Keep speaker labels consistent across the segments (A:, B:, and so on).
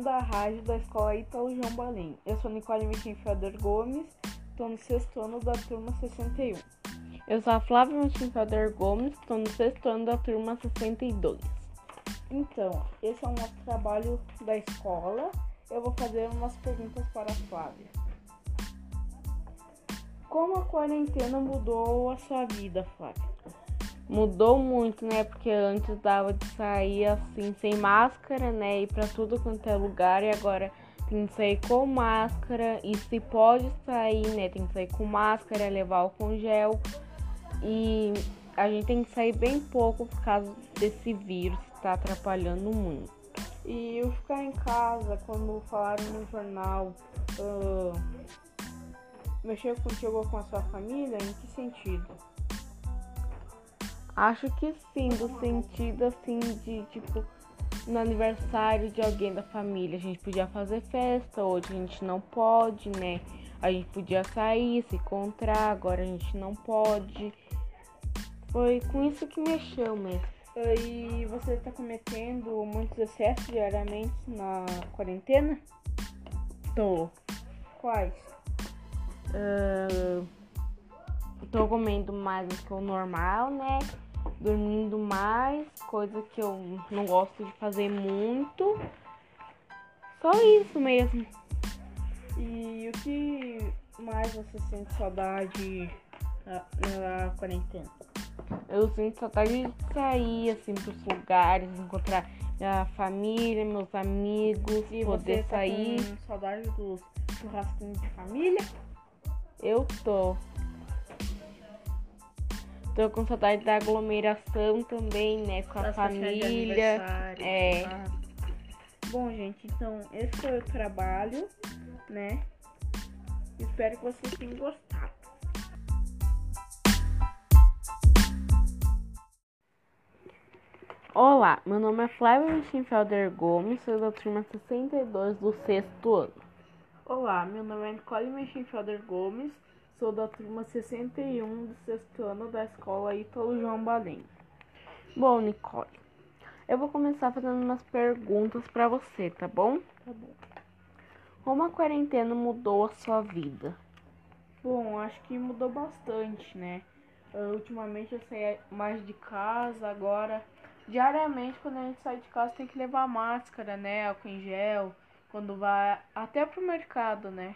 A: ouvindo a rádio da escola Ítalo João Balim. Eu sou Nicole Michim Felder Gomes, estou no sexto ano da turma 61.
B: Eu sou a Flávia Michim Felder Gomes, estou no sexto ano da turma 62.
A: Então, esse é o nosso trabalho da escola. Eu vou fazer umas perguntas para a Flávia. Como a quarentena mudou a sua vida, Flávia?
B: Mudou muito, né? Porque antes dava de sair assim sem máscara, né? Ir pra tudo quanto é lugar e agora tem que sair com máscara e se pode sair, né? Tem que sair com máscara, levar álcool gel e a gente tem que sair bem pouco por causa desse vírus que tá atrapalhando muito.
A: E o ficar em casa, quando falaram no jornal, uh, mexeu contigo com a sua família, em que sentido?
B: Acho que sim, do sentido assim de tipo no aniversário de alguém da família. A gente podia fazer festa, hoje a gente não pode, né? A gente podia sair, se encontrar, agora a gente não pode. Foi com isso que mexeu mesmo.
A: E você está cometendo muitos excessos diariamente na quarentena?
B: Tô.
A: Quais?
B: Uh, tô comendo mais do que o normal, né? Dormindo mais, coisa que eu não gosto de fazer muito. Só isso mesmo.
A: E o que mais você sente saudade na, na quarentena?
B: Eu sinto saudade de sair assim pros lugares, encontrar minha família, meus amigos,
A: e
B: poder
A: tá
B: sair.
A: Saudade dos churrasquinhos de família?
B: Eu tô. Tô com saudade da aglomeração também, né? Com a
A: Das
B: família. É.
A: Ah. Bom, gente, então esse foi o trabalho, né? Espero que vocês tenham gostado.
B: Olá, meu nome é Flávia Mischenfelder Gomes, sou da turma 62 do sexto ano.
A: Olá, meu nome é Nicole Mischenfelder Gomes, Sou da turma 61 do sexto ano da escola Ítalo João Balim.
B: Bom, Nicole, eu vou começar fazendo umas perguntas para você, tá bom?
A: Tá bom.
B: Como a quarentena mudou a sua vida?
A: Bom, acho que mudou bastante, né? Uh, ultimamente eu saí mais de casa, agora diariamente quando a gente sai de casa tem que levar máscara, né? Álcool em gel, quando vai até pro mercado, né?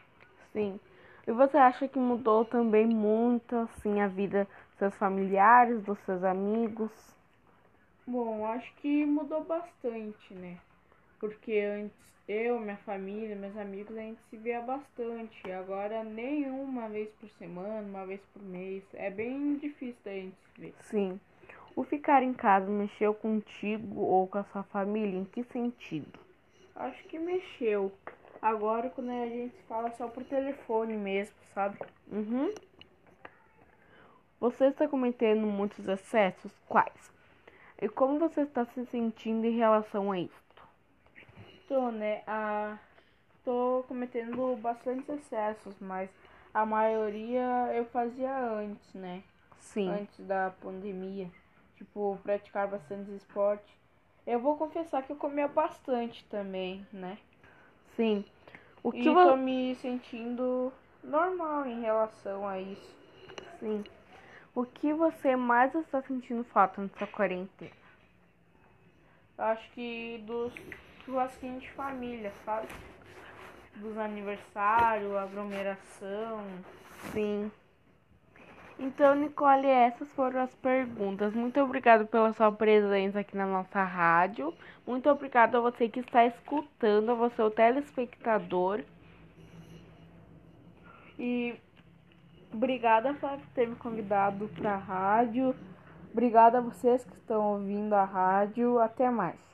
B: Sim. E você acha que mudou também muito assim a vida dos seus familiares, dos seus amigos?
A: Bom, acho que mudou bastante, né? Porque antes eu, minha família, meus amigos, a gente se via bastante. Agora nem uma vez por semana, uma vez por mês. É bem difícil da gente se ver.
B: Sim. O ficar em casa mexeu contigo ou com a sua família? Em que sentido?
A: Acho que mexeu. Agora quando a gente fala só por telefone mesmo, sabe?
B: Uhum. Você está cometendo muitos excessos? Quais? E como você está se sentindo em relação a isso?
A: Tô, né? Ah, tô cometendo bastantes excessos, mas a maioria eu fazia antes, né?
B: Sim.
A: Antes da pandemia. Tipo, praticar bastante esporte. Eu vou confessar que eu comia bastante também, né?
B: Sim.
A: O que e tô me sentindo normal em relação a isso.
B: Sim. O que você mais está sentindo falta nessa quarentena?
A: Acho que dos churrasquinhos de família, sabe? Dos aniversários, aglomeração.
B: Sim. Então, Nicole, essas foram as perguntas. Muito obrigado pela sua presença aqui na nossa rádio. Muito obrigado a você que está escutando, a você, o telespectador.
A: E obrigada por ter me convidado para a rádio. Obrigada a vocês que estão ouvindo a rádio. Até mais.